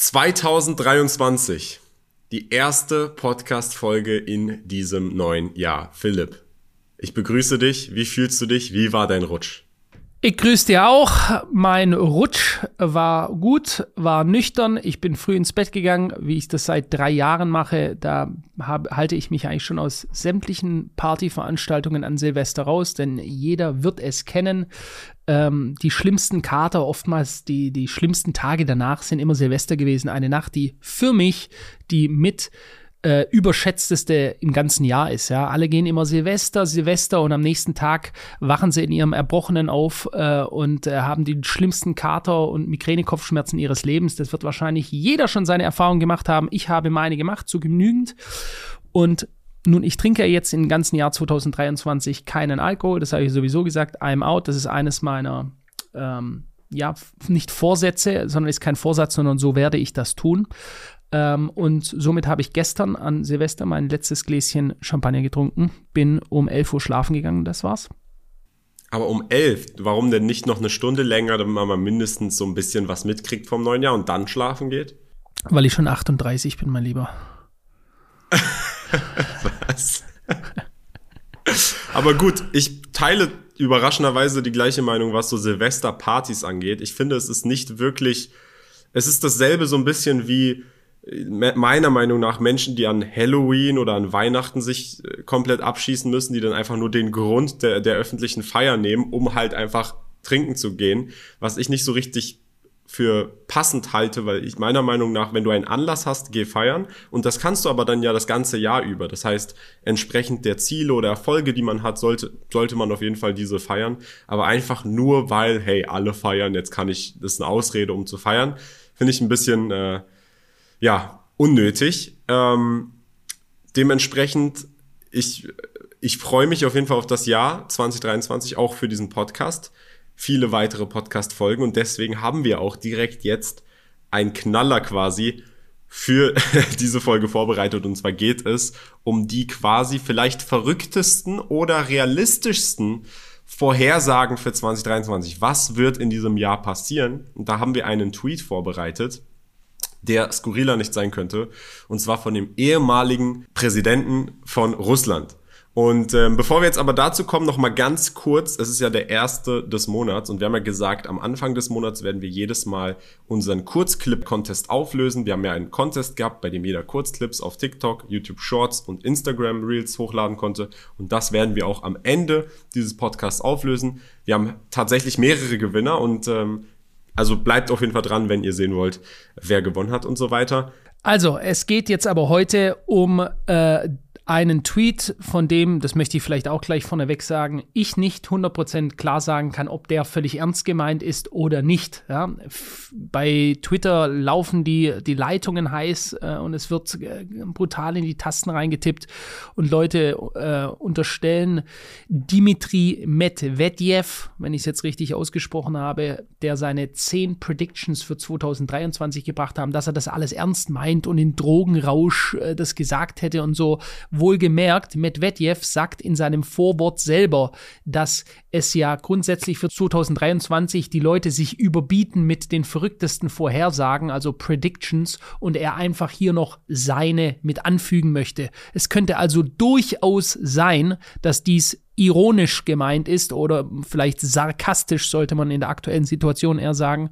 2023. Die erste Podcast-Folge in diesem neuen Jahr. Philipp, ich begrüße dich. Wie fühlst du dich? Wie war dein Rutsch? Ich grüße dir auch. Mein Rutsch war gut, war nüchtern. Ich bin früh ins Bett gegangen, wie ich das seit drei Jahren mache. Da hab, halte ich mich eigentlich schon aus sämtlichen Partyveranstaltungen an Silvester raus, denn jeder wird es kennen. Ähm, die schlimmsten Kater, oftmals die, die schlimmsten Tage danach sind immer Silvester gewesen. Eine Nacht, die für mich die mit äh, überschätzteste im ganzen Jahr ist. Ja, alle gehen immer Silvester, Silvester und am nächsten Tag wachen sie in ihrem Erbrochenen auf äh, und äh, haben die schlimmsten Kater und Migränekopfschmerzen ihres Lebens. Das wird wahrscheinlich jeder schon seine Erfahrung gemacht haben. Ich habe meine gemacht, zu genügend. Und nun, ich trinke jetzt im ganzen Jahr 2023 keinen Alkohol. Das habe ich sowieso gesagt. I'm out. Das ist eines meiner ähm, ja, nicht Vorsätze, sondern ist kein Vorsatz, sondern so werde ich das tun. Ähm, und somit habe ich gestern an Silvester mein letztes Gläschen Champagner getrunken, bin um 11 Uhr schlafen gegangen, das war's. Aber um 11, warum denn nicht noch eine Stunde länger, damit man mal mindestens so ein bisschen was mitkriegt vom neuen Jahr und dann schlafen geht? Weil ich schon 38 bin, mein Lieber. Aber gut, ich teile überraschenderweise die gleiche Meinung, was so Silvesterpartys angeht. Ich finde, es ist nicht wirklich, es ist dasselbe so ein bisschen wie meiner Meinung nach Menschen, die an Halloween oder an Weihnachten sich äh, komplett abschießen müssen, die dann einfach nur den Grund der, der öffentlichen Feier nehmen, um halt einfach trinken zu gehen, was ich nicht so richtig für passend halte, weil ich meiner Meinung nach, wenn du einen Anlass hast, geh feiern und das kannst du aber dann ja das ganze Jahr über. Das heißt, entsprechend der Ziele oder Erfolge, die man hat, sollte, sollte man auf jeden Fall diese feiern, aber einfach nur weil, hey, alle feiern, jetzt kann ich, das ist eine Ausrede, um zu feiern, finde ich ein bisschen, äh, ja, unnötig. Ähm, dementsprechend, ich, ich freue mich auf jeden Fall auf das Jahr 2023, auch für diesen Podcast. Viele weitere Podcast-Folgen und deswegen haben wir auch direkt jetzt ein Knaller quasi für diese Folge vorbereitet. Und zwar geht es um die quasi vielleicht verrücktesten oder realistischsten Vorhersagen für 2023. Was wird in diesem Jahr passieren? Und da haben wir einen Tweet vorbereitet der skurriler nicht sein könnte. Und zwar von dem ehemaligen Präsidenten von Russland. Und ähm, bevor wir jetzt aber dazu kommen, noch mal ganz kurz, es ist ja der erste des Monats und wir haben ja gesagt, am Anfang des Monats werden wir jedes Mal unseren Kurzclip-Contest auflösen. Wir haben ja einen Contest gehabt, bei dem jeder Kurzclips auf TikTok, YouTube Shorts und Instagram Reels hochladen konnte und das werden wir auch am Ende dieses Podcasts auflösen. Wir haben tatsächlich mehrere Gewinner und ähm, also bleibt auf jeden Fall dran, wenn ihr sehen wollt, wer gewonnen hat und so weiter. Also, es geht jetzt aber heute um äh, einen Tweet, von dem, das möchte ich vielleicht auch gleich vorneweg sagen, ich nicht 100% klar sagen kann, ob der völlig ernst gemeint ist oder nicht. Ja? Bei Twitter laufen die, die Leitungen heiß äh, und es wird äh, brutal in die Tasten reingetippt und Leute äh, unterstellen Dimitri Medvedev, wenn ich es jetzt richtig ausgesprochen habe, der seine 10 Predictions für 2023 gebracht haben, dass er das alles ernst meint und in Drogenrausch äh, das gesagt hätte und so Wohlgemerkt, Medvedev sagt in seinem Vorwort selber, dass es ja grundsätzlich für 2023 die Leute sich überbieten mit den verrücktesten Vorhersagen, also Predictions, und er einfach hier noch seine mit anfügen möchte. Es könnte also durchaus sein, dass dies ironisch gemeint ist oder vielleicht sarkastisch, sollte man in der aktuellen Situation eher sagen.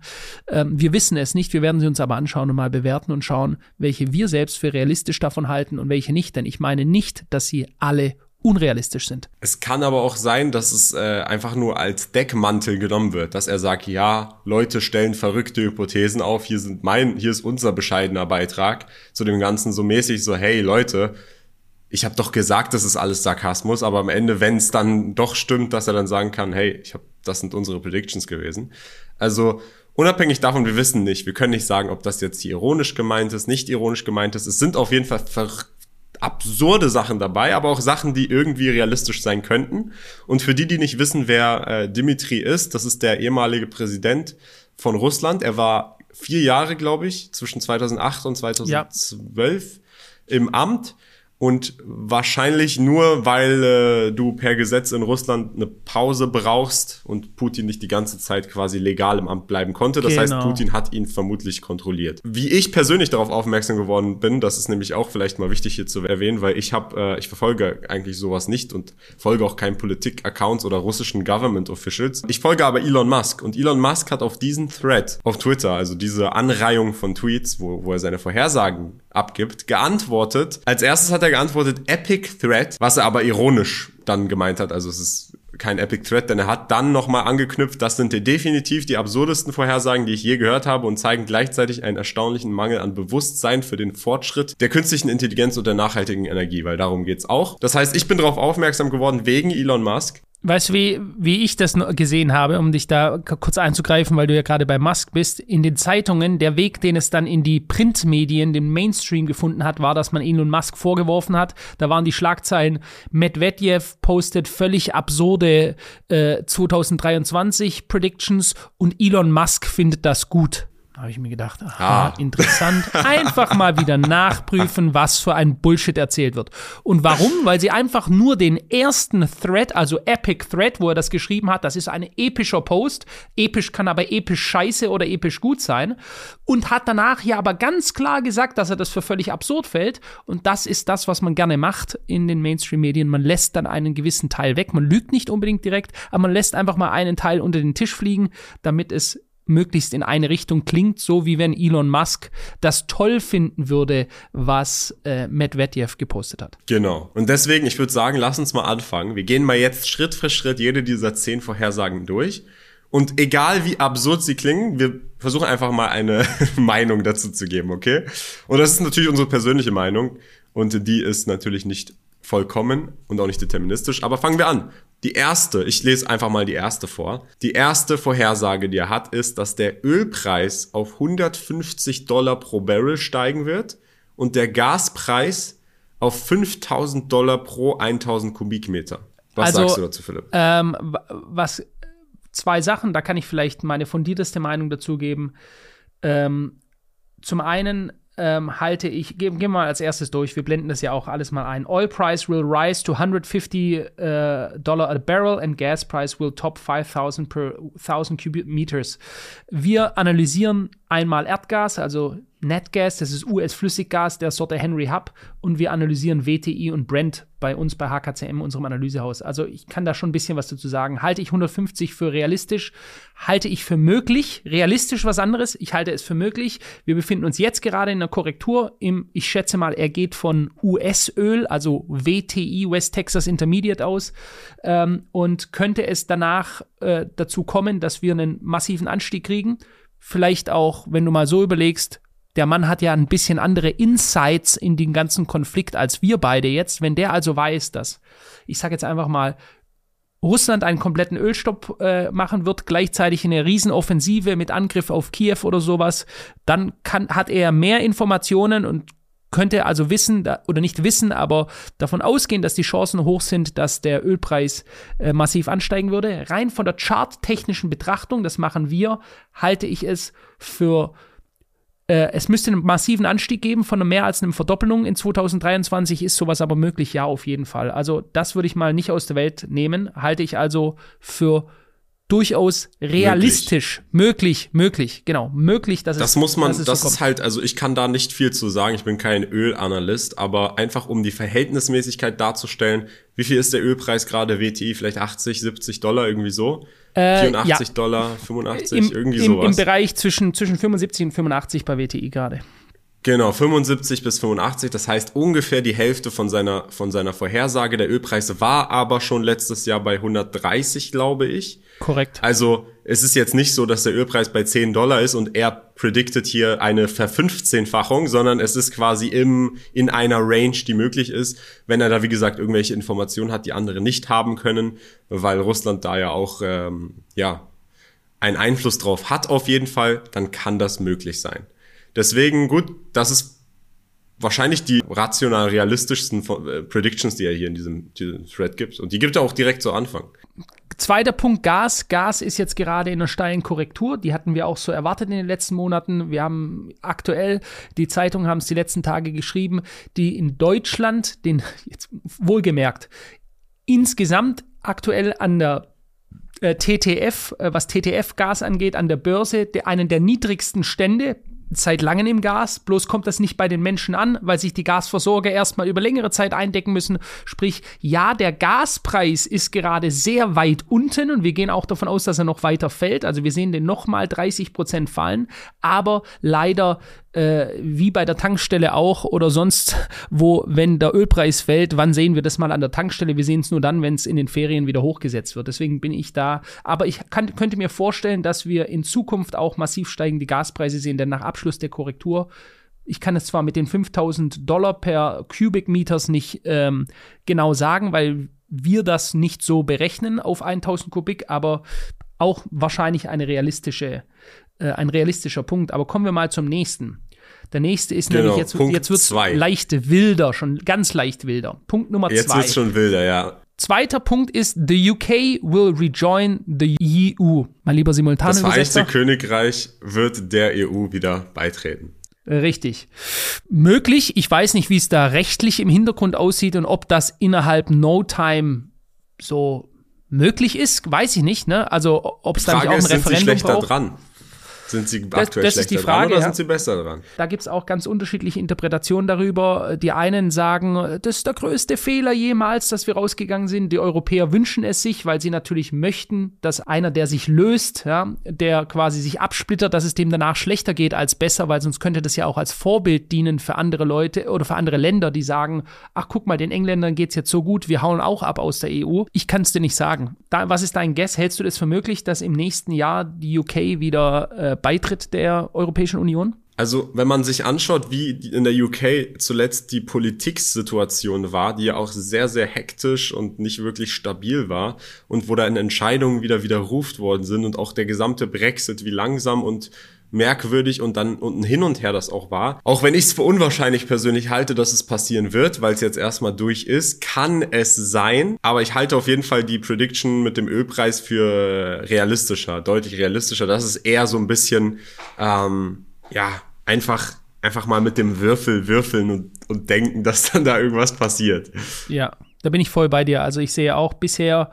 Ähm, wir wissen es nicht, wir werden sie uns aber anschauen und mal bewerten und schauen, welche wir selbst für realistisch davon halten und welche nicht. Denn ich meine nicht, dass sie alle unrealistisch sind. Es kann aber auch sein, dass es äh, einfach nur als Deckmantel genommen wird, dass er sagt, ja, Leute stellen verrückte Hypothesen auf, hier sind mein, hier ist unser bescheidener Beitrag zu dem Ganzen so mäßig so, hey Leute, ich habe doch gesagt, das ist alles Sarkasmus, aber am Ende, wenn es dann doch stimmt, dass er dann sagen kann, hey, ich hab, das sind unsere Predictions gewesen. Also unabhängig davon, wir wissen nicht, wir können nicht sagen, ob das jetzt hier ironisch gemeint ist, nicht ironisch gemeint ist. Es sind auf jeden Fall absurde Sachen dabei, aber auch Sachen, die irgendwie realistisch sein könnten. Und für die, die nicht wissen, wer äh, Dimitri ist, das ist der ehemalige Präsident von Russland. Er war vier Jahre, glaube ich, zwischen 2008 und 2012 ja. im Amt und wahrscheinlich nur, weil äh, du per Gesetz in Russland eine Pause brauchst und Putin nicht die ganze Zeit quasi legal im Amt bleiben konnte. Das genau. heißt, Putin hat ihn vermutlich kontrolliert. Wie ich persönlich darauf aufmerksam geworden bin, das ist nämlich auch vielleicht mal wichtig hier zu erwähnen, weil ich habe, äh, ich verfolge eigentlich sowas nicht und folge auch keinen Politik-Accounts oder russischen Government-Officials. Ich folge aber Elon Musk und Elon Musk hat auf diesen Thread auf Twitter, also diese Anreihung von Tweets, wo, wo er seine Vorhersagen abgibt, geantwortet. Als erstes hat er geantwortet Epic Threat, was er aber ironisch dann gemeint hat. Also es ist kein Epic Threat, denn er hat dann nochmal angeknüpft, das sind definitiv die absurdesten Vorhersagen, die ich je gehört habe und zeigen gleichzeitig einen erstaunlichen Mangel an Bewusstsein für den Fortschritt der künstlichen Intelligenz und der nachhaltigen Energie, weil darum geht's auch. Das heißt, ich bin darauf aufmerksam geworden wegen Elon Musk. Weißt du, wie, wie ich das gesehen habe, um dich da kurz einzugreifen, weil du ja gerade bei Musk bist? In den Zeitungen, der Weg, den es dann in die Printmedien, den Mainstream gefunden hat, war, dass man Elon Musk vorgeworfen hat. Da waren die Schlagzeilen, Medvedev postet völlig absurde äh, 2023 Predictions und Elon Musk findet das gut habe ich mir gedacht, aha, ah. interessant. Einfach mal wieder nachprüfen, was für ein Bullshit erzählt wird. Und warum? Weil sie einfach nur den ersten Thread, also Epic Thread, wo er das geschrieben hat, das ist ein epischer Post. Episch kann aber episch scheiße oder episch gut sein. Und hat danach ja aber ganz klar gesagt, dass er das für völlig absurd fällt. Und das ist das, was man gerne macht in den Mainstream-Medien. Man lässt dann einen gewissen Teil weg. Man lügt nicht unbedingt direkt, aber man lässt einfach mal einen Teil unter den Tisch fliegen, damit es möglichst in eine Richtung klingt, so wie wenn Elon Musk das toll finden würde, was äh, Medvedev gepostet hat. Genau. Und deswegen, ich würde sagen, lass uns mal anfangen. Wir gehen mal jetzt Schritt für Schritt jede dieser zehn Vorhersagen durch. Und egal wie absurd sie klingen, wir versuchen einfach mal eine Meinung dazu zu geben, okay? Und das ist natürlich unsere persönliche Meinung. Und die ist natürlich nicht vollkommen und auch nicht deterministisch. Aber fangen wir an. Die erste, ich lese einfach mal die erste vor. Die erste Vorhersage, die er hat, ist, dass der Ölpreis auf 150 Dollar pro Barrel steigen wird und der Gaspreis auf 5000 Dollar pro 1000 Kubikmeter. Was also, sagst du dazu, Philipp? Ähm, was, zwei Sachen, da kann ich vielleicht meine fundierteste Meinung dazu geben. Ähm, zum einen ähm, halte ich, gehen wir mal als erstes durch, wir blenden das ja auch alles mal ein. Oil price will rise to 150 uh, Dollar a barrel and gas price will top 5000 per 1000 cubic meters. Wir analysieren einmal Erdgas, also Netgas, das ist US-Flüssiggas der Sorte Henry Hub und wir analysieren WTI und Brent bei uns bei HKCM, unserem Analysehaus. Also ich kann da schon ein bisschen was dazu sagen. Halte ich 150 für realistisch? Halte ich für möglich? Realistisch was anderes? Ich halte es für möglich. Wir befinden uns jetzt gerade in einer Korrektur. Im, ich schätze mal, er geht von US-Öl, also WTI, West Texas Intermediate aus. Ähm, und könnte es danach äh, dazu kommen, dass wir einen massiven Anstieg kriegen? Vielleicht auch, wenn du mal so überlegst, der Mann hat ja ein bisschen andere Insights in den ganzen Konflikt als wir beide jetzt. Wenn der also weiß, dass, ich sage jetzt einfach mal, Russland einen kompletten Ölstopp äh, machen wird, gleichzeitig eine Riesenoffensive mit Angriff auf Kiew oder sowas, dann kann, hat er mehr Informationen und könnte also wissen oder nicht wissen, aber davon ausgehen, dass die Chancen hoch sind, dass der Ölpreis äh, massiv ansteigen würde. Rein von der charttechnischen Betrachtung, das machen wir, halte ich es für äh, es müsste einen massiven Anstieg geben von mehr als einer Verdoppelung. In 2023 ist sowas aber möglich, ja, auf jeden Fall. Also das würde ich mal nicht aus der Welt nehmen. Halte ich also für durchaus realistisch, möglich, möglich, möglich genau, möglich, dass das es, muss man, das so ist halt, also ich kann da nicht viel zu sagen, ich bin kein Ölanalyst, aber einfach um die Verhältnismäßigkeit darzustellen, wie viel ist der Ölpreis gerade WTI, vielleicht 80, 70 Dollar irgendwie so? Äh, 84 ja. Dollar, 85, Im, irgendwie im, sowas. Im Bereich zwischen, zwischen 75 und 85 bei WTI gerade. Genau, 75 bis 85, das heißt ungefähr die Hälfte von seiner, von seiner Vorhersage. Der Ölpreis war aber schon letztes Jahr bei 130, glaube ich. Korrekt. Also es ist jetzt nicht so, dass der Ölpreis bei 10 Dollar ist und er prediktet hier eine Verfünfzehnfachung, sondern es ist quasi im, in einer Range, die möglich ist, wenn er da, wie gesagt, irgendwelche Informationen hat, die andere nicht haben können, weil Russland da ja auch, ähm, ja, einen Einfluss drauf hat auf jeden Fall, dann kann das möglich sein. Deswegen, gut, das ist wahrscheinlich die rational realistischsten äh, Predictions, die er hier in diesem, diesem Thread gibt. Und die gibt er auch direkt zu Anfang. Zweiter Punkt, Gas. Gas ist jetzt gerade in einer steilen Korrektur. Die hatten wir auch so erwartet in den letzten Monaten. Wir haben aktuell, die Zeitungen haben es die letzten Tage geschrieben, die in Deutschland, den, jetzt wohlgemerkt, insgesamt aktuell an der äh, TTF, äh, was TTF-Gas angeht, an der Börse, der, einen der niedrigsten Stände seit langem im Gas, bloß kommt das nicht bei den Menschen an, weil sich die Gasversorger erstmal über längere Zeit eindecken müssen. Sprich, ja, der Gaspreis ist gerade sehr weit unten und wir gehen auch davon aus, dass er noch weiter fällt. Also wir sehen den nochmal 30 Prozent fallen, aber leider äh, wie bei der Tankstelle auch oder sonst, wo, wenn der Ölpreis fällt, wann sehen wir das mal an der Tankstelle? Wir sehen es nur dann, wenn es in den Ferien wieder hochgesetzt wird. Deswegen bin ich da. Aber ich kann, könnte mir vorstellen, dass wir in Zukunft auch massiv steigende Gaspreise sehen, denn nach Abschluss der Korrektur ich kann es zwar mit den 5000 Dollar per Cubic nicht ähm, genau sagen, weil wir das nicht so berechnen auf 1000 Kubik, aber auch wahrscheinlich eine realistische, äh, ein realistischer Punkt. Aber kommen wir mal zum nächsten. Der nächste ist genau, nämlich, jetzt, jetzt wird es leicht wilder, schon ganz leicht wilder. Punkt Nummer jetzt zwei. Jetzt wird schon wilder, ja. Zweiter Punkt ist, the UK will rejoin the EU. Mein lieber Simultan. Das Vereinigte Königreich wird der EU wieder beitreten. Richtig. Möglich. Ich weiß nicht, wie es da rechtlich im Hintergrund aussieht und ob das innerhalb No Time so möglich ist, weiß ich nicht. Ne? Also ob es da nicht auch ein ist, Referendum sind sie schlechter braucht. dran? Sind sie das, aktuell das ist die Frage, dran oder ja. sind sie besser dran? Da gibt es auch ganz unterschiedliche Interpretationen darüber. Die einen sagen, das ist der größte Fehler jemals, dass wir rausgegangen sind. Die Europäer wünschen es sich, weil sie natürlich möchten, dass einer, der sich löst, ja, der quasi sich absplittert, dass es dem danach schlechter geht als besser, weil sonst könnte das ja auch als Vorbild dienen für andere Leute oder für andere Länder, die sagen, ach guck mal, den Engländern geht es jetzt so gut, wir hauen auch ab aus der EU. Ich kann es dir nicht sagen. Da, was ist dein Guess? Hältst du das für möglich, dass im nächsten Jahr die UK wieder äh, Beitritt der Europäischen Union? Also, wenn man sich anschaut, wie in der UK zuletzt die Politiksituation war, die ja auch sehr, sehr hektisch und nicht wirklich stabil war und wo da in Entscheidungen wieder widerruft worden sind und auch der gesamte Brexit, wie langsam und merkwürdig und dann und ein Hin und Her das auch war. Auch wenn ich es für unwahrscheinlich persönlich halte, dass es passieren wird, weil es jetzt erstmal durch ist, kann es sein. Aber ich halte auf jeden Fall die Prediction mit dem Ölpreis für realistischer, deutlich realistischer. Das ist eher so ein bisschen, ähm, ja, einfach einfach mal mit dem Würfel würfeln und, und denken, dass dann da irgendwas passiert. Ja, da bin ich voll bei dir. Also ich sehe auch bisher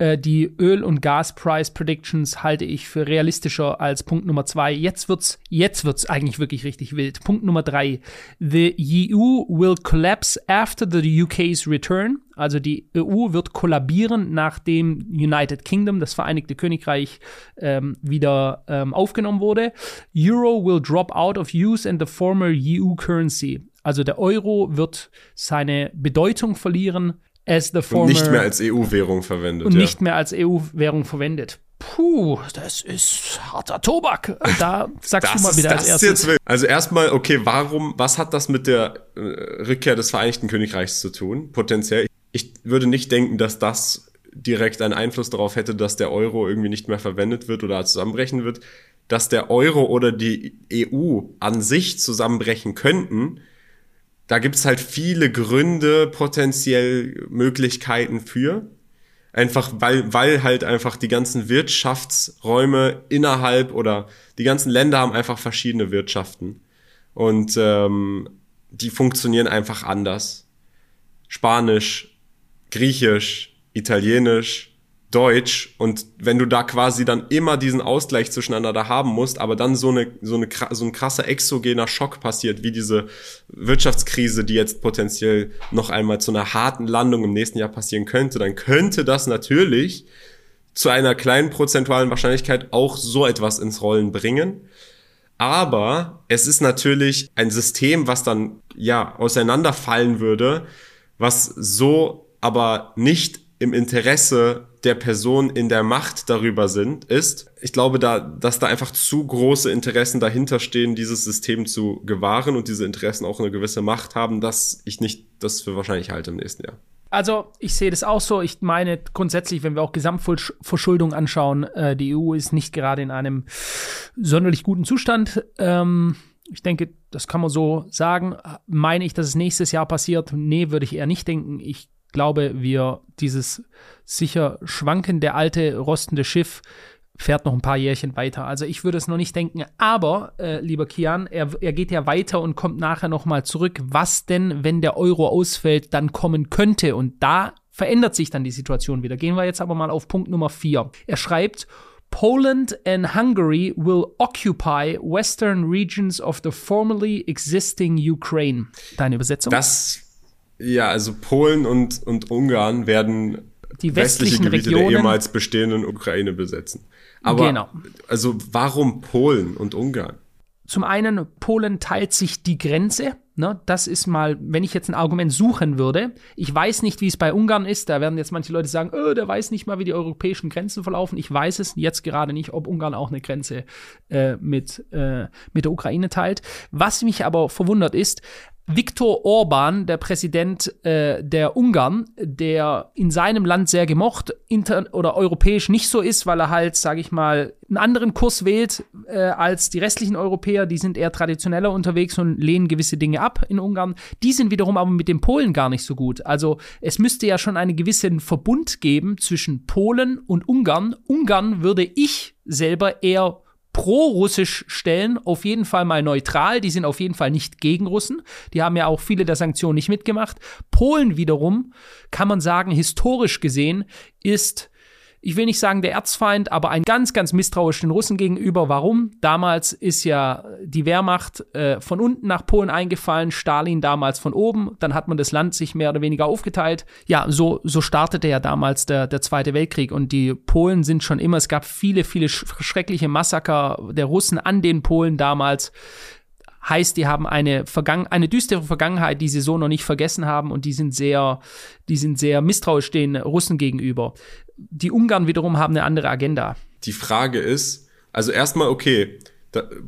die Öl- und Gaspreis-Predictions halte ich für realistischer als Punkt Nummer zwei. Jetzt wird's, jetzt wird's eigentlich wirklich richtig wild. Punkt Nummer drei. The EU will collapse after the UK's return. Also die EU wird kollabieren, nachdem United Kingdom, das Vereinigte Königreich, ähm, wieder ähm, aufgenommen wurde. Euro will drop out of use and the former EU currency. Also der Euro wird seine Bedeutung verlieren as the former. Und nicht mehr als EU-Währung verwendet. Und ja. nicht mehr als EU-Währung verwendet. Puh, das ist harter Tobak. Da sagst du mal wieder als erstes. Also erstmal, okay, warum, was hat das mit der äh, Rückkehr des Vereinigten Königreichs zu tun? Potenziell. Ich würde nicht denken, dass das direkt einen Einfluss darauf hätte, dass der Euro irgendwie nicht mehr verwendet wird oder zusammenbrechen wird. Dass der Euro oder die EU an sich zusammenbrechen könnten, da gibt's halt viele Gründe, potenziell Möglichkeiten für. Einfach weil, weil halt einfach die ganzen Wirtschaftsräume innerhalb oder die ganzen Länder haben einfach verschiedene Wirtschaften. Und ähm, die funktionieren einfach anders. Spanisch, Griechisch, Italienisch, Deutsch und wenn du da quasi dann immer diesen Ausgleich zwischeneinander haben musst, aber dann so eine so eine so ein krasser exogener Schock passiert, wie diese Wirtschaftskrise, die jetzt potenziell noch einmal zu einer harten Landung im nächsten Jahr passieren könnte, dann könnte das natürlich zu einer kleinen prozentualen Wahrscheinlichkeit auch so etwas ins Rollen bringen. Aber es ist natürlich ein System, was dann ja auseinanderfallen würde, was so aber nicht im Interesse der Person in der Macht darüber sind, ist, ich glaube, da, dass da einfach zu große Interessen dahinter stehen, dieses System zu gewahren und diese Interessen auch eine gewisse Macht haben, dass ich nicht das für wahrscheinlich halte im nächsten Jahr. Also, ich sehe das auch so. Ich meine, grundsätzlich, wenn wir auch Gesamtverschuldung anschauen, äh, die EU ist nicht gerade in einem sonderlich guten Zustand. Ähm, Ich denke, das kann man so sagen. Meine ich, dass es nächstes Jahr passiert? Nee, würde ich eher nicht denken. Ich glaube, wir dieses sicher schwankende, alte, rostende Schiff fährt noch ein paar Jährchen weiter. Also ich würde es noch nicht denken. Aber, äh, lieber Kian, er, er geht ja weiter und kommt nachher noch mal zurück. Was denn, wenn der Euro ausfällt, dann kommen könnte? Und da verändert sich dann die Situation wieder. Gehen wir jetzt aber mal auf Punkt Nummer vier. Er schreibt, Poland and Hungary will occupy western regions of the formerly existing Ukraine. Deine Übersetzung? Das, ja, also Polen und, und Ungarn werden die westlichen Gebiete Regionen der ehemals bestehenden Ukraine besetzen. Aber Genau. also warum Polen und Ungarn? Zum einen, Polen teilt sich die Grenze. Ne? Das ist mal, wenn ich jetzt ein Argument suchen würde. Ich weiß nicht, wie es bei Ungarn ist. Da werden jetzt manche Leute sagen, oh, der weiß nicht mal, wie die europäischen Grenzen verlaufen. Ich weiß es jetzt gerade nicht, ob Ungarn auch eine Grenze äh, mit, äh, mit der Ukraine teilt. Was mich aber verwundert ist, Viktor Orban, der Präsident äh, der Ungarn, der in seinem Land sehr gemocht inter oder europäisch nicht so ist, weil er halt, sage ich mal, einen anderen Kurs wählt äh, als die restlichen Europäer. Die sind eher traditioneller unterwegs und lehnen gewisse Dinge ab in Ungarn. Die sind wiederum aber mit den Polen gar nicht so gut. Also es müsste ja schon einen gewissen Verbund geben zwischen Polen und Ungarn. Ungarn würde ich selber eher pro-russisch stellen, auf jeden Fall mal neutral. Die sind auf jeden Fall nicht gegen Russen. Die haben ja auch viele der Sanktionen nicht mitgemacht. Polen wiederum, kann man sagen, historisch gesehen, ist ich will nicht sagen der Erzfeind, aber ein ganz, ganz misstrauisch den Russen gegenüber. Warum? Damals ist ja die Wehrmacht äh, von unten nach Polen eingefallen, Stalin damals von oben, dann hat man das Land sich mehr oder weniger aufgeteilt. Ja, so, so startete ja damals der, der Zweite Weltkrieg und die Polen sind schon immer, es gab viele, viele sch schreckliche Massaker der Russen an den Polen damals. Heißt, die haben eine, Vergangen eine düstere Vergangenheit, die sie so noch nicht vergessen haben und die sind sehr, die sind sehr misstrauisch den Russen gegenüber. Die Ungarn wiederum haben eine andere Agenda. Die Frage ist, also erstmal, okay,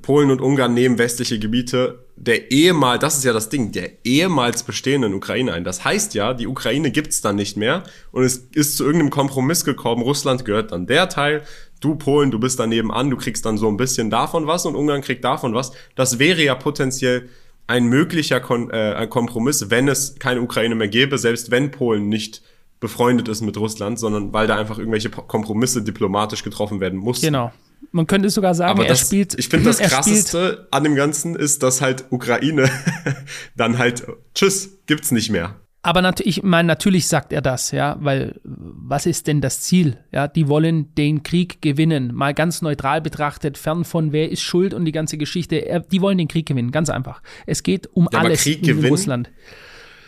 Polen und Ungarn nehmen westliche Gebiete der ehemals, das ist ja das Ding, der ehemals bestehenden Ukraine ein. Das heißt ja, die Ukraine gibt's dann nicht mehr und es ist zu irgendeinem Kompromiss gekommen. Russland gehört dann der Teil, du Polen, du bist daneben an, du kriegst dann so ein bisschen davon was und Ungarn kriegt davon was. Das wäre ja potenziell ein möglicher Kon äh, Kompromiss, wenn es keine Ukraine mehr gäbe, selbst wenn Polen nicht befreundet ist mit Russland, sondern weil da einfach irgendwelche Kompromisse diplomatisch getroffen werden mussten. Genau. Man könnte sogar sagen, Aber er das, spielt. ich finde, das Krasseste an dem Ganzen ist, dass halt Ukraine dann halt, tschüss, gibt's nicht mehr. Aber natürlich, ich meine, natürlich sagt er das, ja, weil was ist denn das Ziel? Ja, die wollen den Krieg gewinnen. Mal ganz neutral betrachtet, fern von wer ist schuld und die ganze Geschichte. Er, die wollen den Krieg gewinnen, ganz einfach. Es geht um Ja, alles Krieg in gewinnen? Russland.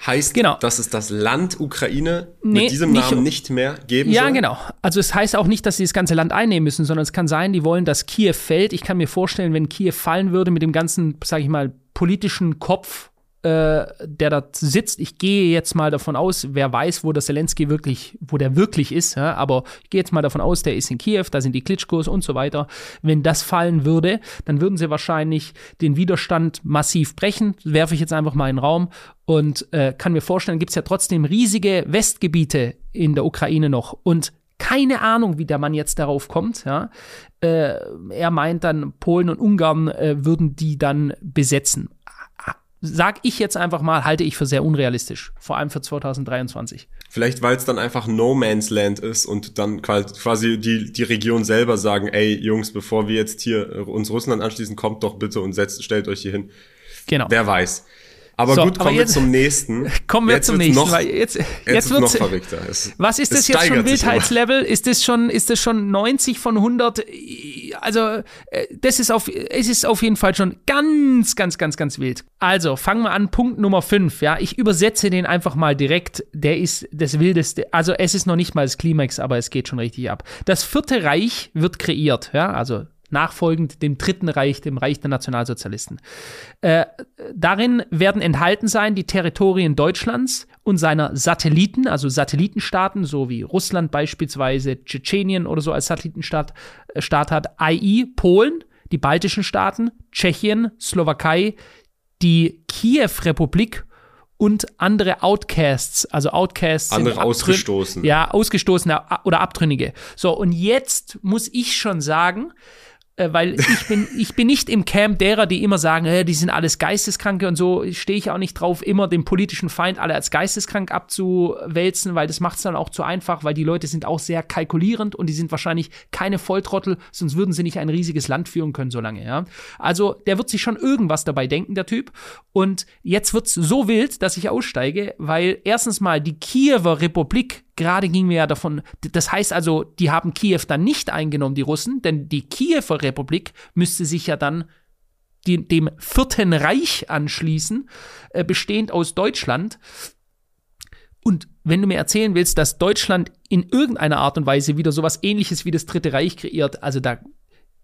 Heißt, Genau. dass es das Land Ukraine Nee, mit diesem nicht- Namen nicht mehr geben Ja, soll? genau. Also es heißt auch nicht, dass sie das ganze Land einnehmen müssen, sondern es kann sein, die wollen, dass Kiew fällt. Ich kann mir vorstellen, wenn Kiew fallen würde mit dem ganzen, sag ich mal, politischen Kopf, äh, der da sitzt. Ich gehe jetzt mal davon aus, wer weiß, wo der Zelensky wirklich, wo der wirklich ist, ja, aber ich gehe jetzt mal davon aus, der ist in Kiew, da sind die Klitschkos und so weiter. Wenn das fallen würde, dann würden sie wahrscheinlich den Widerstand massiv brechen, werfe ich jetzt einfach mal in den Raum und äh, kann mir vorstellen, gibt es ja trotzdem riesige Westgebiete in der Ukraine noch und keine Ahnung, wie der Mann jetzt darauf kommt. Ja. Äh, er meint dann, Polen und Ungarn äh, würden die dann besetzen. Sag ich jetzt einfach mal, halte ich für sehr unrealistisch, vor allem für 2023. Vielleicht, weil es dann einfach No Man's Land ist und dann quasi die, die Region selber sagen, ey, Jungs, bevor wir jetzt hier äh, uns Russland anschließen, kommt doch bitte und setzt, stellt euch hier hin. Genau. Wer weiß. Aber So, gut, kommen jetzt- wir zum nächsten. Kommen wir Jetzt zum nächsten. Noch, jetzt, jetzt, jetzt wird noch verrückter. Es, Was ist das jetzt schon. Wildheitslevel? Ist das schon, ist das schon 90 von 100? Also, äh, das ist auf, es ist auf jeden Fall schon ganz, ganz, ganz, ganz wild. Also, fangen wir an, Punkt Nummer 5, ja. Ich übersetze den einfach mal direkt. Der ist das wildeste. Also, es ist noch nicht mal das Klimax, aber es geht schon richtig ab. Das vierte Reich wird kreiert, ja. Also, nachfolgend dem dritten Reich, dem Reich der Nationalsozialisten. Äh, darin werden enthalten sein die Territorien Deutschlands und seiner Satelliten, also Satellitenstaaten, so wie Russland beispielsweise, Tschetschenien oder so als Satellitenstaat äh, Staat hat, i.e. Polen, die baltischen Staaten, Tschechien, Slowakei, die Kiew-Republik und andere Outcasts, also Outcasts Andere ausgestoßen. Ja, ausgestoßene oder Abtrünnige. So, und jetzt muss ich schon sagen, weil ich bin, ich bin nicht im Camp derer, die immer sagen, äh, die sind alles Geisteskranke und so stehe ich auch nicht drauf, immer den politischen Feind alle als geisteskrank abzuwälzen, weil das macht es dann auch zu einfach, weil die Leute sind auch sehr kalkulierend und die sind wahrscheinlich keine Volltrottel, sonst würden sie nicht ein riesiges Land führen können so lange, ja. Also der wird sich schon irgendwas dabei denken, der Typ. Und jetzt wird's so wild, dass ich aussteige, weil erstens mal die Kiewer Republik gerade gingen wir ja davon, das heißt also, die haben Kiew dann nicht eingenommen, die Russen, denn die Kiewer Republik müsste sich ja dann die, dem Vierten Reich anschließen, äh, bestehend aus Deutschland. Und wenn du mir erzählen willst, dass Deutschland in irgendeiner Art und Weise wieder sowas ähnliches wie das Dritte Reich kreiert, also da,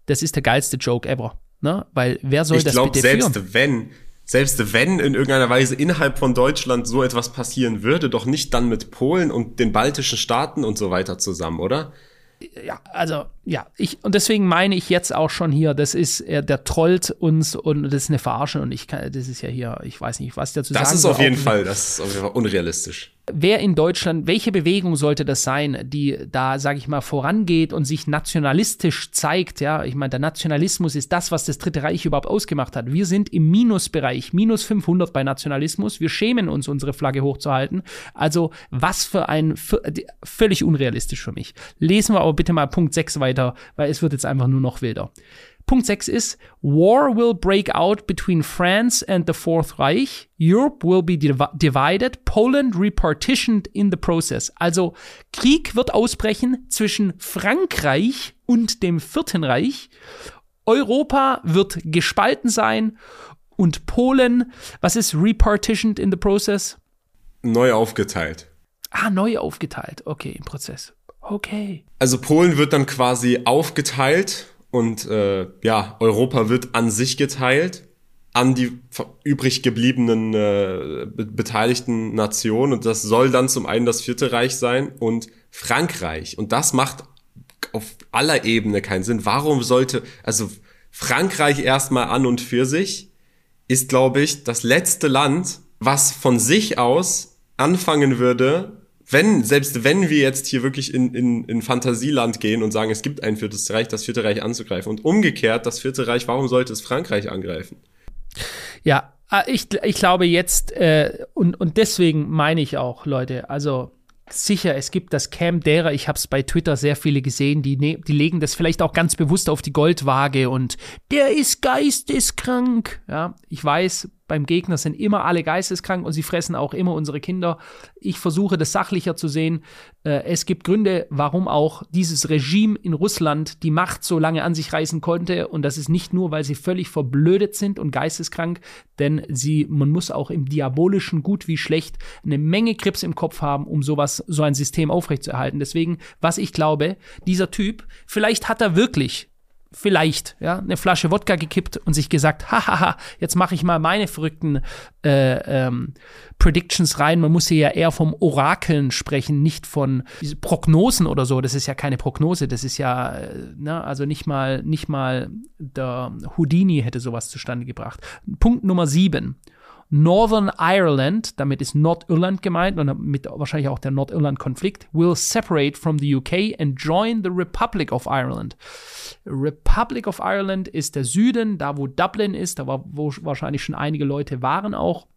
das ist der geilste Joke ever. Ne? Weil wer soll ich das glaub, bitte selbst führen? wenn selbst wenn in irgendeiner Weise innerhalb von Deutschland so etwas passieren würde, doch nicht dann mit Polen und den baltischen Staaten und so weiter zusammen, oder? ja, also ja, ich und deswegen meine ich jetzt auch schon hier, das ist er, der trollt uns und das ist eine Verarsche und ich kann, das ist ja hier, ich weiß nicht, was dazu das sagen ist soll, auf jeden Fall, das ist auf jeden Fall unrealistisch. wer in Deutschland, welche Bewegung sollte das sein, die da, sage ich mal, vorangeht und sich nationalistisch zeigt? Ja, ich meine, der Nationalismus ist das, was das Dritte Reich überhaupt ausgemacht hat. Wir sind im Minusbereich, minus 500 bei Nationalismus. Wir schämen uns, unsere Flagge hochzuhalten. Also, was für ein, völlig unrealistisch für mich. Lesen wir aber bitte mal Punkt 6 weiter, weil es wird jetzt einfach nur noch wilder. Punkt 6 ist, War will break out between France and the Fourth Reich. Europe will be div divided. Poland repartitioned in the process. Also Krieg wird ausbrechen zwischen Frankreich und dem Vierten Reich. Europa wird gespalten sein und Polen, was ist repartitioned in the process? Neu aufgeteilt. Ah, neu aufgeteilt. Okay, im Prozess. Okay. Also Polen wird dann quasi aufgeteilt und äh, ja, Europa wird an sich geteilt an die übrig gebliebenen äh, be beteiligten Nationen und das soll dann zum einen das Vierte Reich sein und Frankreich und das macht auf aller Ebene keinen Sinn. Warum sollte also Frankreich erstmal an und für sich ist, glaube ich, das letzte Land, was von sich aus anfangen würde, wenn, selbst wenn wir jetzt hier wirklich in, in, in Fantasieland gehen und sagen, es gibt ein viertes Reich, das vierte Reich anzugreifen und umgekehrt, das vierte Reich, warum sollte es Frankreich angreifen? Ja, ah, ich, ich glaube jetzt, äh, und, und deswegen meine ich auch, Leute, also sicher, es gibt das Camp derer, ich habe es bei Twitter sehr viele gesehen, die, ne, die legen das vielleicht auch ganz bewusst auf die Goldwaage und der ist geisteskrank. Ja, ich weiß, beim Gegner sind immer alle geisteskrank und sie fressen auch immer unsere Kinder. Ich versuche das sachlicher zu sehen. Äh, es gibt Gründe, warum auch dieses Regime in Russland die Macht so lange an sich reißen konnte. Und das ist nicht nur, weil sie völlig verblödet sind und geisteskrank, denn sie, man muss auch im Diabolischen, gut wie schlecht, eine Menge Krips im Kopf haben, um sowas, so ein System aufrechtzuerhalten. Deswegen, was ich glaube, dieser Typ, vielleicht hat er wirklich vielleicht, ja, eine Flasche Wodka gekippt und sich gesagt, hahaha, jetzt mache ich mal meine verrückten äh, ähm, Predictions rein. Man muss hier ja eher vom Orakeln sprechen, nicht von Prognosen oder so. Das ist ja keine Prognose, das ist ja, äh, ne, also nicht mal, nicht mal der Houdini hätte sowas zustande gebracht. Punkt Nummer sieben. Northern Ireland, damit ist Nordirland gemeint und damit wahrscheinlich auch der Nordirland-Konflikt, will separate from the UK and join the Republic of Ireland. Republic of Ireland ist der Süden, da wo Dublin ist, da war, wo wahrscheinlich schon einige Leute waren auch.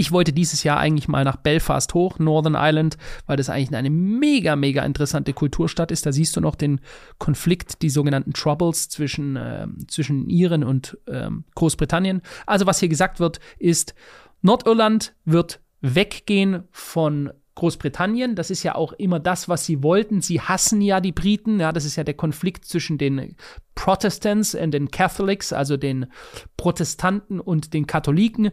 Ich wollte dieses Jahr eigentlich mal nach Belfast hoch, Northern Ireland, weil das eigentlich eine mega, mega interessante Kulturstadt ist. Da siehst du noch den Konflikt, die sogenannten Troubles zwischen, ähm, zwischen Iren und ähm, Großbritannien. Also was hier gesagt wird, ist, Nordirland wird weggehen von Großbritannien. Das ist ja auch immer das, was sie wollten. Sie hassen ja die Briten. Ja, das ist ja der Konflikt zwischen den Protestants und den Catholics, also den Protestanten und den Katholiken.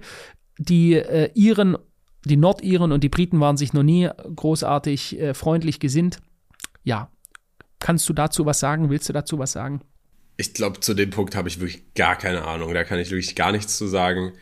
Die äh, Iren, die Nordiren und die Briten waren sich noch nie großartig äh, freundlich gesinnt. Ja, kannst du dazu was sagen? Willst du dazu was sagen? Ich glaube, zu dem Punkt habe ich wirklich gar keine Ahnung. Da kann ich wirklich gar nichts zu sagen.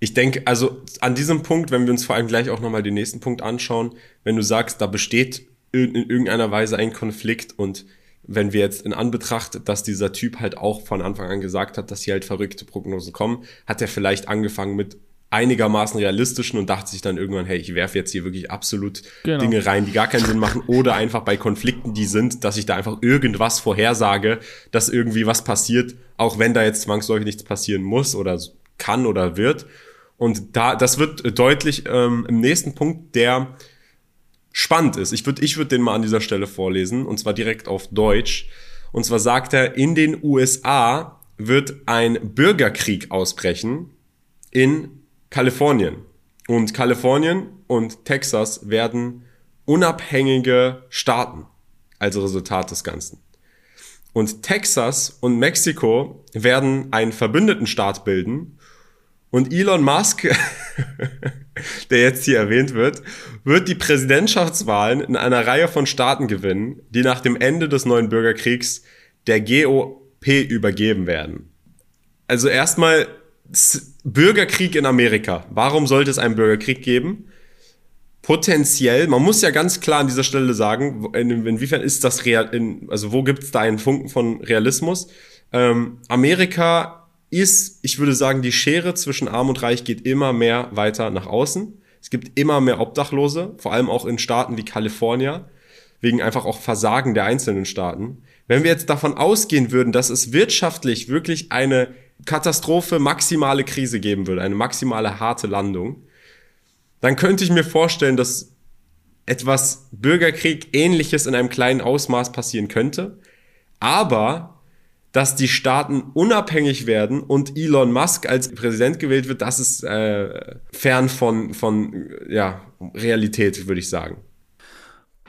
Ich denke, also an diesem Punkt, wenn wir uns vor allem gleich auch nochmal den nächsten Punkt anschauen, wenn du sagst, da besteht in, in irgendeiner Weise ein Konflikt und wenn wir jetzt in Anbetracht, dass dieser Typ halt auch von Anfang an gesagt hat, dass hier halt verrückte Prognosen kommen, hat er vielleicht angefangen mit einigermaßen realistischen und dachte sich dann irgendwann, hey, ich werfe jetzt hier wirklich absolut genau. Dinge rein, die gar keinen Sinn machen oder einfach bei Konflikten, die sind, dass ich da einfach irgendwas vorhersage, dass irgendwie was passiert, auch wenn da jetzt zwangsläufig nichts passieren muss oder kann oder wird. Und da, das wird deutlich ähm, im nächsten Punkt, der spannend ist. Ich würde ich würd den mal an dieser Stelle vorlesen, und zwar direkt auf Deutsch. Und zwar sagt er, in den USA wird ein Bürgerkrieg ausbrechen in Kalifornien. Und Kalifornien und Texas werden unabhängige Staaten als Resultat des Ganzen. Und Texas und Mexiko werden einen verbündeten Staat bilden. Und Elon Musk, der jetzt hier erwähnt wird, wird die Präsidentschaftswahlen in einer Reihe von Staaten gewinnen, die nach dem Ende des neuen Bürgerkriegs der GOP übergeben werden. Also erstmal Bürgerkrieg in Amerika. Warum sollte es einen Bürgerkrieg geben? Potenziell, man muss ja ganz klar an dieser Stelle sagen, in, inwiefern ist das real, in, also wo gibt es da einen Funken von Realismus? Ähm, Amerika ist, ich würde sagen, die Schere zwischen Arm und Reich geht immer mehr weiter nach außen. Es gibt immer mehr Obdachlose, vor allem auch in Staaten wie Kalifornien, wegen einfach auch Versagen der einzelnen Staaten. Wenn wir jetzt davon ausgehen würden, dass es wirtschaftlich wirklich eine Katastrophe, maximale Krise geben würde, eine maximale harte Landung, dann könnte ich mir vorstellen, dass etwas Bürgerkrieg ähnliches in einem kleinen Ausmaß passieren könnte. Aber dass die Staaten unabhängig werden und Elon Musk als Präsident gewählt wird, das ist äh, fern von, von ja, Realität, würde ich sagen.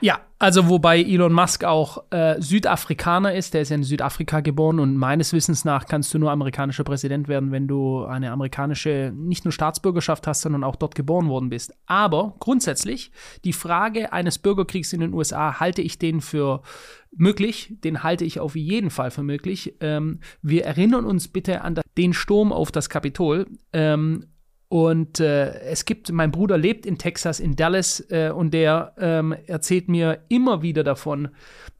Ja, also wobei Elon Musk auch äh, Südafrikaner ist, der ist ja in Südafrika geboren und meines Wissens nach kannst du nur amerikanischer Präsident werden, wenn du eine amerikanische nicht nur Staatsbürgerschaft hast, sondern auch dort geboren worden bist. Aber grundsätzlich die Frage eines Bürgerkriegs in den USA halte ich den für möglich, den halte ich auf jeden Fall für möglich. Ähm, wir erinnern uns bitte an den Sturm auf das Kapitol. Ähm, und äh, es gibt, mein Bruder lebt in Texas, in Dallas, äh, und der ähm, erzählt mir immer wieder davon,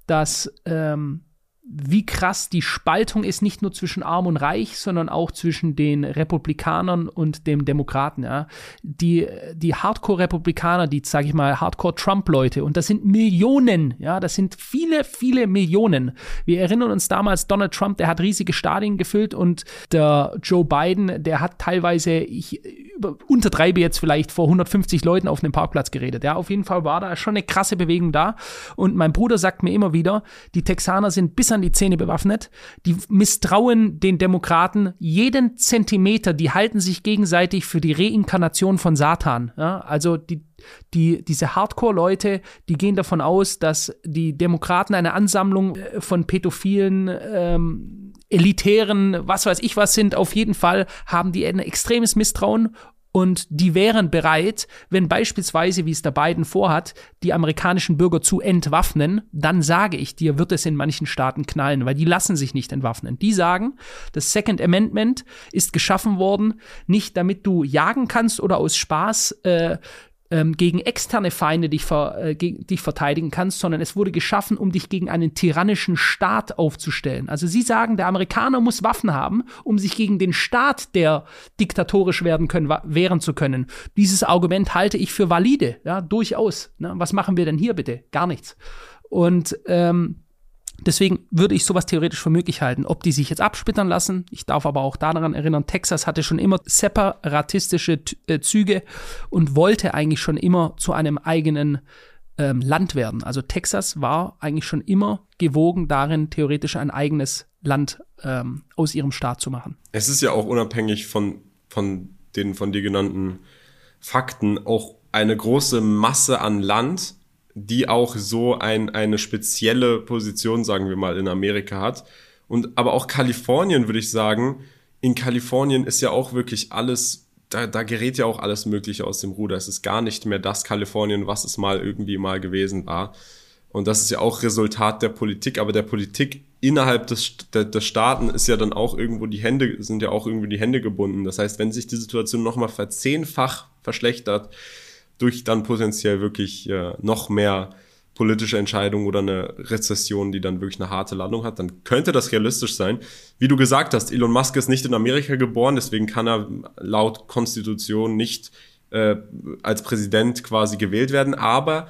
dass ähm, wie krass die Spaltung ist, nicht nur zwischen Arm und Reich, sondern auch zwischen den Republikanern und dem Demokraten. Ja. Die, die Hardcore-Republikaner, die, sage ich mal, Hardcore-Trump-Leute, und das sind Millionen, ja, das sind viele, viele Millionen. Wir erinnern uns damals, Donald Trump, der hat riesige Stadien gefüllt und der Joe Biden, der hat teilweise, ich untertreibe jetzt vielleicht vor 150 Leuten auf einem Parkplatz geredet. Ja, auf jeden Fall war da schon eine krasse Bewegung da. Und mein Bruder sagt mir immer wieder, die Texaner sind bis an die Zähne bewaffnet. Die misstrauen den Demokraten jeden Zentimeter. Die halten sich gegenseitig für die Reinkarnation von Satan. Ja, also die, die, diese Hardcore-Leute, die gehen davon aus, dass die Demokraten eine Ansammlung äh, von pädophilen ähm, elitären, was weiß ich was sind, auf jeden Fall haben die ein extremes Misstrauen und die wären bereit, wenn beispielsweise, wie es der Biden vorhat, die amerikanischen Bürger zu entwaffnen, dann sage ich dir, wird es in manchen Staaten knallen, weil die lassen sich nicht entwaffnen. Die sagen, das Second Amendment ist geschaffen worden, nicht damit du jagen kannst oder aus Spaß äh, ähm, gegen externe Feinde dich, ver, äh, gegen, dich verteidigen kannst, sondern es wurde geschaffen, um dich gegen einen tyrannischen Staat aufzustellen. Also sie sagen, der Amerikaner muss Waffen haben, um sich gegen den Staat, der diktatorisch werden können, wehren zu können. Dieses Argument halte ich für valide, ja, durchaus. Ne? Was machen wir denn hier bitte? Gar nichts. Und ähm, Deswegen würde ich sowas theoretisch für möglich halten. Ob die sich jetzt absplittern lassen, ich darf aber auch daran erinnern, Texas hatte schon immer separatistische äh, Züge und wollte eigentlich schon immer zu einem eigenen ähm, Land werden. Also Texas war eigentlich schon immer gewogen darin, theoretisch ein eigenes Land ähm, aus ihrem Staat zu machen. Es ist ja auch unabhängig von, von den von dir genannten Fakten auch eine große Masse an Land, die auch so ein, eine spezielle Position, sagen wir mal, in Amerika hat. Und aber auch Kalifornien, würde ich sagen, in Kalifornien ist ja auch wirklich alles, da, da gerät ja auch alles Mögliche aus dem Ruder. Es ist gar nicht mehr das Kalifornien, was es mal irgendwie mal gewesen war. Und das ist ja auch Resultat der Politik, aber der Politik innerhalb des, der, des Staaten ist ja dann auch irgendwo die Hände, sind ja auch irgendwie die Hände gebunden. Das heißt, wenn sich die Situation nochmal verzehnfach verschlechtert, durch dann potenziell wirklich äh, noch mehr politische Entscheidung oder eine Rezession, die dann wirklich eine harte Landung hat, dann könnte das realistisch sein. Wie du gesagt hast, Elon Musk ist nicht in Amerika geboren, deswegen kann er laut Konstitution nicht äh, als Präsident quasi gewählt werden. Aber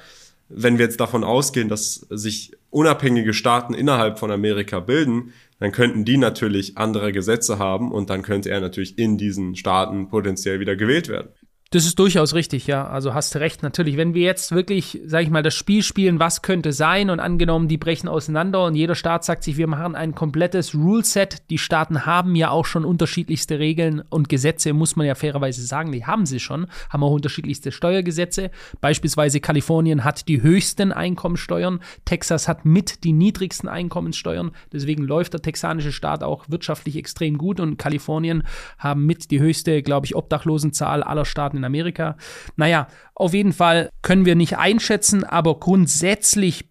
wenn wir jetzt davon ausgehen, dass sich unabhängige Staaten innerhalb von Amerika bilden, dann könnten die natürlich andere Gesetze haben und dann könnte er natürlich in diesen Staaten potenziell wieder gewählt werden. Das ist durchaus richtig, ja. Also hast du recht, natürlich. Wenn wir jetzt wirklich, sag ich mal, das Spiel spielen, was könnte sein und angenommen, die brechen auseinander und jeder Staat sagt sich, wir machen ein komplettes Ruleset. Die Staaten haben ja auch schon unterschiedlichste Regeln und Gesetze, muss man ja fairerweise sagen, die haben sie schon, haben auch unterschiedlichste Steuergesetze. Beispielsweise Kalifornien hat die höchsten Einkommensteuern, Texas hat mit die niedrigsten Einkommenssteuern. Deswegen läuft der texanische Staat auch wirtschaftlich extrem gut und Kalifornien haben mit die höchste, glaube ich, Obdachlosenzahl aller Staaten in Amerika. Naja, auf jeden Fall können wir nicht einschätzen, aber grundsätzlich,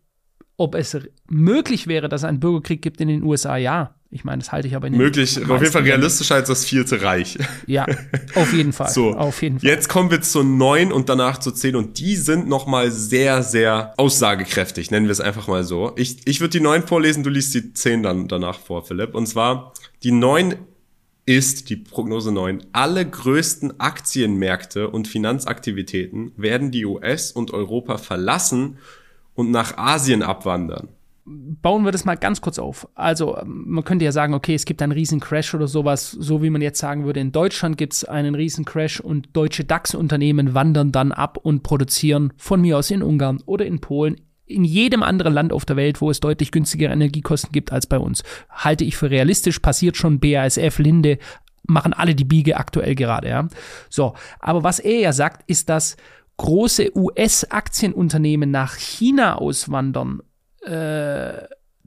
ob es möglich wäre, dass es einen Bürgerkrieg gibt in den USA, ja. Ich meine, das halte ich aber nicht. Möglich, auf jeden Fall realistischer als das vierte Reich. Ja, auf jeden Fall. so, auf jeden Fall. Jetzt kommen wir zu neun und danach zu zehn und die sind nochmal sehr, sehr aussagekräftig, nennen wir es einfach mal so. Ich, ich würde die neun vorlesen, du liest die zehn dann danach vor, Philipp. Und zwar, die neun ist die Prognose 9. Alle größten Aktienmärkte und Finanzaktivitäten werden die US und Europa verlassen und nach Asien abwandern. Bauen wir das mal ganz kurz auf. Also, man könnte ja sagen, okay, es gibt einen riesen Crash oder sowas, so wie man jetzt sagen würde, in Deutschland gibt es einen riesen Crash und deutsche DAX-Unternehmen wandern dann ab und produzieren von mir aus in Ungarn oder in Polen in jedem anderen Land auf der Welt, wo es deutlich günstigere Energiekosten gibt als bei uns. Halte ich für realistisch, passiert schon BASF, Linde, machen alle die Biege aktuell gerade, ja. So, aber was er ja sagt, ist, dass große US-Aktienunternehmen nach China auswandern. Äh,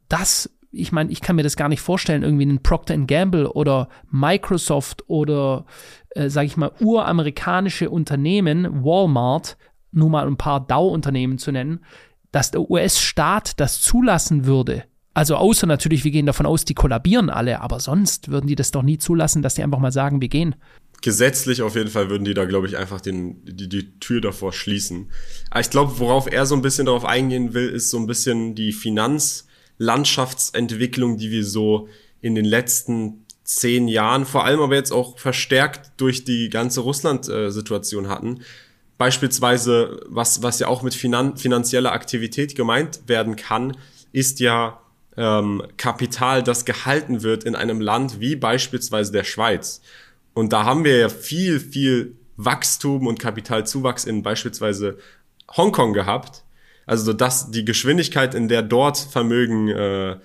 das, ich meine, ich kann mir das gar nicht vorstellen, irgendwie einen Procter Gamble oder Microsoft oder, äh, sage ich mal, uramerikanische Unternehmen, Walmart, nur mal ein paar DAO-Unternehmen zu nennen, dass der US-Staat das zulassen würde, also außer natürlich, wir gehen davon aus, die kollabieren alle, aber sonst würden die das doch nie zulassen, dass die einfach mal sagen, wir gehen. Gesetzlich auf jeden Fall würden die da, glaube ich, einfach den, die, die Tür davor schließen. Aber ich glaube, worauf er so ein bisschen darauf eingehen will, ist so ein bisschen die Finanzlandschaftsentwicklung, die wir so in den letzten zehn Jahren, vor allem aber jetzt auch verstärkt durch die ganze Russland-Situation hatten Beispielsweise, was, was ja auch mit finan finanzieller Aktivität gemeint werden kann, ist ja ähm, Kapital, das gehalten wird in einem Land wie beispielsweise der Schweiz. Und da haben wir ja viel, viel Wachstum und Kapitalzuwachs in beispielsweise Hongkong gehabt. Also dass die Geschwindigkeit, in der dort Vermögen äh,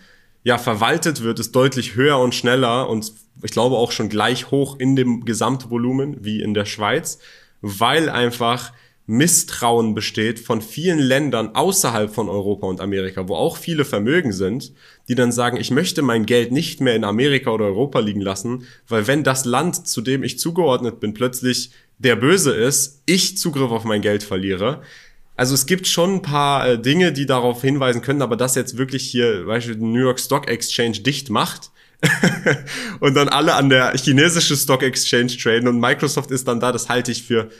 ja verwaltet wird, ist deutlich höher und schneller und ich glaube auch schon gleich hoch in dem Gesamtvolumen wie in der Schweiz weil einfach Misstrauen besteht von vielen Ländern außerhalb von Europa und Amerika, wo auch viele Vermögen sind, die dann sagen, ich möchte mein Geld nicht mehr in Amerika oder Europa liegen lassen, weil wenn das Land, zu dem ich zugeordnet bin, plötzlich der Böse ist, ich Zugriff auf mein Geld verliere. Also es gibt schon ein paar äh, Dinge, die darauf hinweisen können, aber das jetzt wirklich hier, Beispiel New York Stock Exchange dicht macht, und dann alle an der chinesischen Stock Exchange traden und Microsoft ist dann da, das halte ich für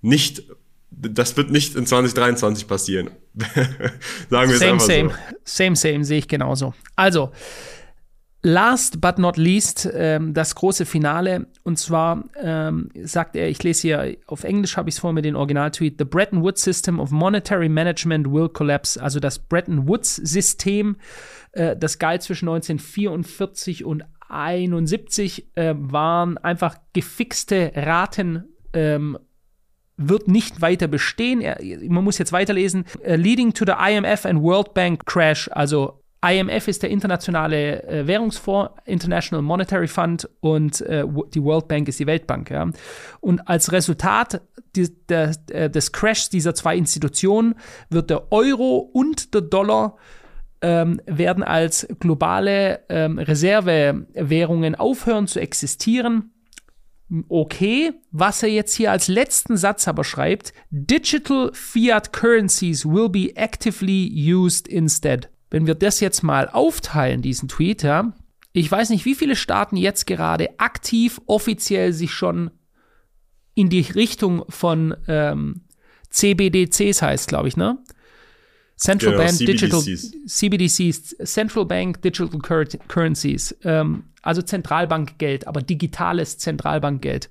nicht, das wird nicht in 2023 passieren. Sagen wir same, es einfach same. so. Same, same, sehe ich genauso. Also, Last but not least, ähm, das große Finale. Und zwar ähm, sagt er, ich lese hier auf Englisch, habe ich es vor mir den Originaltweet: The Bretton Woods System of Monetary Management will collapse. Also das Bretton Woods System, äh, das galt zwischen 1944 und 71, äh, waren einfach gefixte Raten. Ähm, wird nicht weiter bestehen. Er, man muss jetzt weiterlesen. Uh, leading to the IMF and World Bank crash, also IMF ist der internationale äh, Währungsfonds, International Monetary Fund und äh, die World Bank ist die Weltbank. Ja. Und als Resultat die, der, äh, des Crashs dieser zwei Institutionen wird der Euro und der Dollar ähm, werden als globale ähm, Reservewährungen aufhören zu existieren. Okay, was er jetzt hier als letzten Satz aber schreibt, Digital Fiat Currencies will be actively used instead. Wenn wir das jetzt mal aufteilen, diesen Tweet, ja, ich weiß nicht, wie viele Staaten jetzt gerade aktiv offiziell sich schon in die Richtung von ähm, CBDCs heißt, glaube ich, ne? Central Genau, Bank Digital CBDCs. CBDCs, Central Bank Digital Cur Currencies, ähm, also Zentralbankgeld, aber digitales Zentralbankgeld.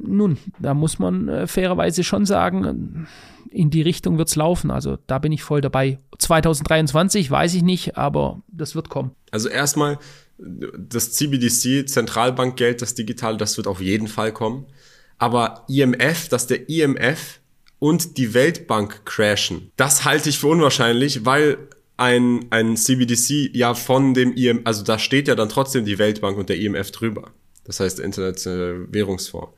Nun, da muss man äh, fairerweise schon sagen, in die Richtung wird's laufen. Also da bin ich voll dabei. 2023 weiß ich nicht, aber das wird kommen. Also erstmal, das CBDC, Zentralbankgeld, das Digitale, das wird auf jeden Fall kommen. Aber IMF, dass der IMF und die Weltbank crashen, das halte ich für unwahrscheinlich, weil ein, ein CBDC ja von dem IMF, also da steht ja dann trotzdem die Weltbank und der IMF drüber. Das heißt der Internationale Währungsfonds.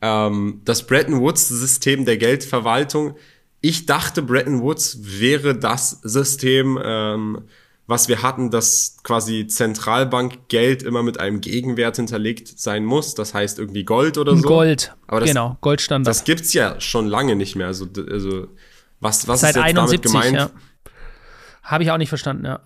Ähm, das Bretton Woods-System der Geldverwaltung, ich dachte, Bretton Woods wäre das System, ähm, was wir hatten, dass quasi Zentralbankgeld immer mit einem Gegenwert hinterlegt sein muss. Das heißt irgendwie Gold oder so. Gold, Aber das, genau, Goldstandard. das gibt's ja schon lange nicht mehr. Also, also was, was Seit ist jetzt 71, damit gemeint? ja. Habe ich auch nicht verstanden, ja.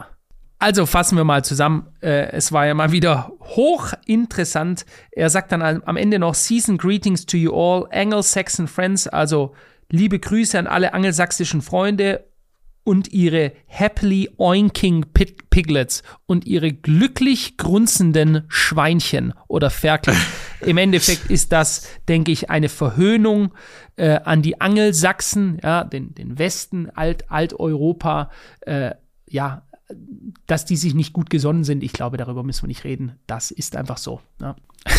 Also fassen wir mal zusammen. Äh, es war ja mal wieder hochinteressant. Er sagt dann am Ende noch Season Greetings to you all, Anglo-Saxon Friends, also liebe Grüße an alle angelsächsischen Freunde und ihre happily oinking Pig Piglets und ihre glücklich grunzenden Schweinchen oder Ferkel. Im Endeffekt ist das, denke ich, eine Verhöhnung äh, an die Angelsachsen, ja, den, den Westen, Alt, Alteuropa, äh, ja, dass die sich nicht gut gesonnen sind. Ich glaube, darüber müssen wir nicht reden. Das ist einfach so. Ja.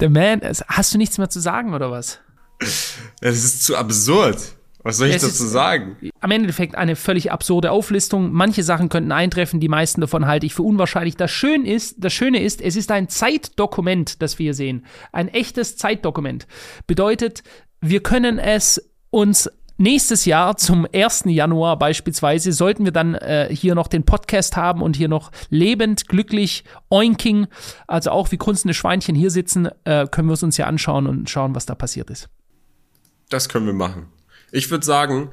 The Man, hast du nichts mehr zu sagen oder was? Das ist zu absurd. Was soll ich Es dazu ist- sagen? am Endeffekt eine völlig absurde Auflistung. Manche Sachen könnten eintreffen, die meisten davon halte ich für unwahrscheinlich. Das, Schön ist, das Schöne ist, es ist ein Zeitdokument, das wir hier sehen. Ein echtes Zeitdokument. Bedeutet, wir können es uns nächstes Jahr zum 1. Januar beispielsweise, sollten wir dann äh, hier noch den Podcast haben und hier noch lebend, glücklich, oinking, also auch wie grunzende Schweinchen hier sitzen, äh, können wir es uns ja anschauen und schauen, was da passiert ist. Das können wir machen. Ich würde sagen,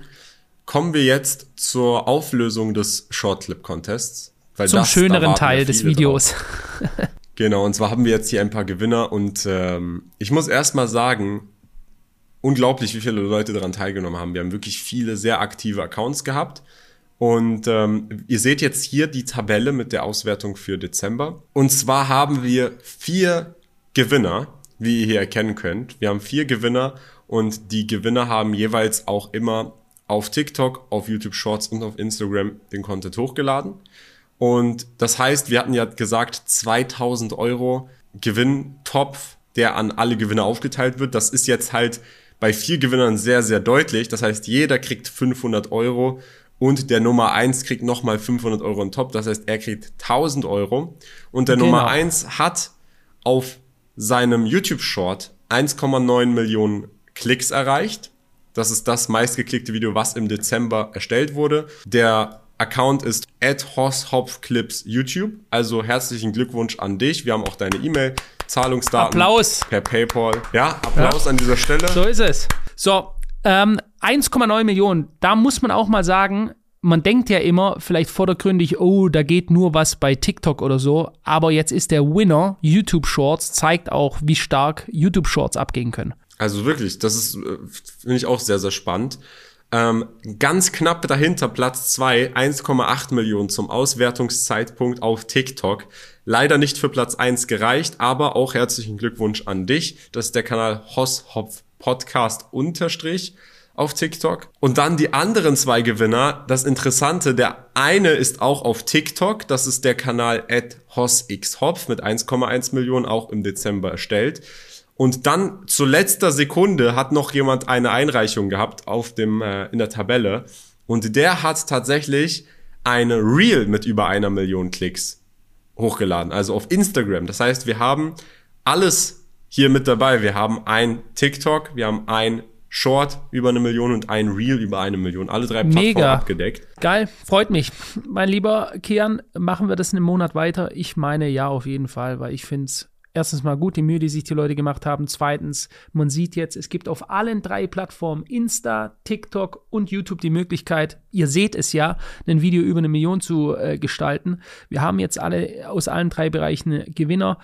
kommen wir jetzt zur Auflösung des Short Clip Contests. Weil Zum das- da schöneren warten Teil des Videos. Genau, und zwar haben wir jetzt hier ein paar Gewinner und ähm, ich muss erstmal sagen, unglaublich, wie viele Leute daran teilgenommen haben. Wir haben wirklich viele sehr aktive Accounts gehabt. Und ähm, ihr seht jetzt hier die Tabelle mit der Auswertung für Dezember. Und zwar haben wir vier Gewinner, wie ihr hier erkennen könnt. Wir haben vier Gewinner und die Gewinner haben jeweils auch immer auf TikTok, auf YouTube Shorts und auf Instagram den Content hochgeladen. Und das heißt, wir hatten ja gesagt, 2000 Euro Gewinntopf, der an alle Gewinner aufgeteilt wird. Das ist jetzt halt bei vier Gewinnern sehr, sehr deutlich. Das heißt, jeder kriegt 500 Euro und der Nummer eins kriegt nochmal 500 Euro on top. Das heißt, er kriegt 1000 Euro. Und der Genau. Nummer eins hat auf seinem YouTube-Short 1,9 Millionen Klicks erreicht. Das ist das meistgeklickte Video, was im Dezember erstellt wurde. Der Account ist at Clips YouTube. Also herzlichen Glückwunsch an dich. Wir haben auch deine E-Mail, Zahlungsdaten Applaus. per PayPal. Ja, Applaus an dieser Stelle. So ist es. So, ähm, 1,9 Millionen. Da muss man auch mal sagen, man denkt ja immer vielleicht vordergründig, oh, da geht nur was bei TikTok oder so. Aber jetzt ist der Winner YouTube Shorts, zeigt auch, wie stark YouTube Shorts abgehen können. Also wirklich, das ist, äh, finde ich auch sehr, sehr spannend. Ähm, ganz knapp dahinter, Platz zwei 1,8 Millionen zum Auswertungszeitpunkt auf TikTok. Leider nicht für Platz eins gereicht, aber auch herzlichen Glückwunsch an dich. Das ist der Kanal Hosshopf Podcast unterstrich auf TikTok. Und dann die anderen zwei Gewinner. Das Interessante, der eine ist auch auf TikTok. Das ist der Kanal at HossXHopf mit 1,1 Millionen, auch im Dezember erstellt. Und dann zu letzter Sekunde hat noch jemand eine Einreichung gehabt auf dem äh, in der Tabelle und der hat tatsächlich eine Reel mit über einer Million Klicks hochgeladen, also auf Instagram. Das heißt, wir haben alles hier mit dabei. Wir haben ein TikTok, wir haben ein Short über eine Million und ein Reel über eine Million. Alle drei Plattformen Mega. abgedeckt. Geil, freut mich. Mein lieber Kian, machen wir das in einem Monat weiter? Ich meine ja, auf jeden Fall, weil ich finde es erstens mal gut, die Mühe, die sich die Leute gemacht haben. Zweitens, man sieht jetzt, es gibt auf allen drei Plattformen, Insta, TikTok und YouTube, die Möglichkeit, ihr seht es ja, ein Video über eine Million zu äh, gestalten. Wir haben jetzt alle aus allen drei Bereichen Gewinner.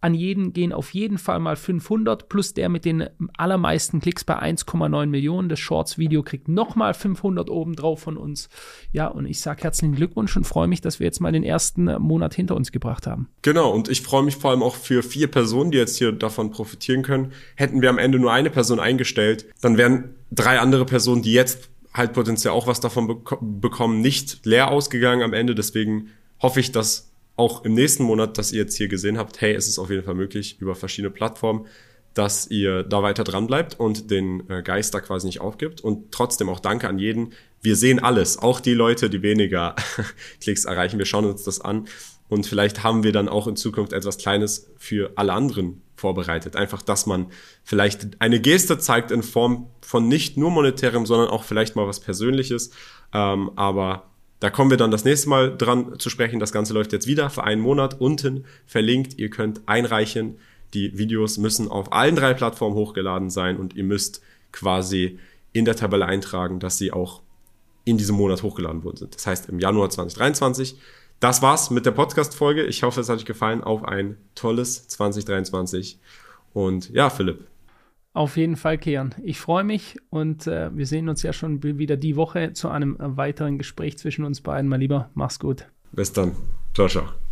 An jeden gehen auf jeden Fall mal 500 plus der mit den allermeisten Klicks bei 1,9 Millionen. Das Shorts-Video kriegt nochmal 500 obendrauf von uns. Ja, und ich sage herzlichen Glückwunsch und freue mich, dass wir jetzt mal den ersten Monat hinter uns gebracht haben. Genau, und ich freue mich vor allem auch für vier Personen, die jetzt hier davon profitieren können. Hätten wir am Ende nur eine Person eingestellt, dann wären drei andere Personen, die jetzt halt potenziell auch was davon bek bekommen, nicht leer ausgegangen am Ende. Deswegen hoffe ich, dass auch im nächsten Monat, dass ihr jetzt hier gesehen habt, hey, es ist auf jeden Fall möglich über verschiedene Plattformen, dass ihr da weiter dran bleibt und den äh, Geist da quasi nicht aufgibt. Und trotzdem auch danke an jeden. Wir sehen alles, auch die Leute, die weniger Klicks erreichen. Wir schauen uns das an. Und vielleicht haben wir dann auch in Zukunft etwas Kleines für alle anderen vorbereitet. Einfach, dass man vielleicht eine Geste zeigt in Form von nicht nur monetärem, sondern auch vielleicht mal was Persönliches. Ähm, aber da kommen wir dann das nächste Mal dran zu sprechen. Das Ganze läuft jetzt wieder für einen Monat unten verlinkt. Ihr könnt einreichen. Die Videos müssen auf allen drei Plattformen hochgeladen sein und ihr müsst quasi in der Tabelle eintragen, dass sie auch in diesem Monat hochgeladen worden sind. Das heißt im Januar 2023. Das war's mit der Podcast-Folge. Ich hoffe, es hat euch gefallen. Auf ein tolles 2023. Und ja, Philipp, auf jeden Fall, Kian. Ich freue mich und äh, wir sehen uns ja schon wieder die Woche zu einem weiteren Gespräch zwischen uns beiden. Mein Lieber, mach's gut. Bis dann. Ciao, ciao.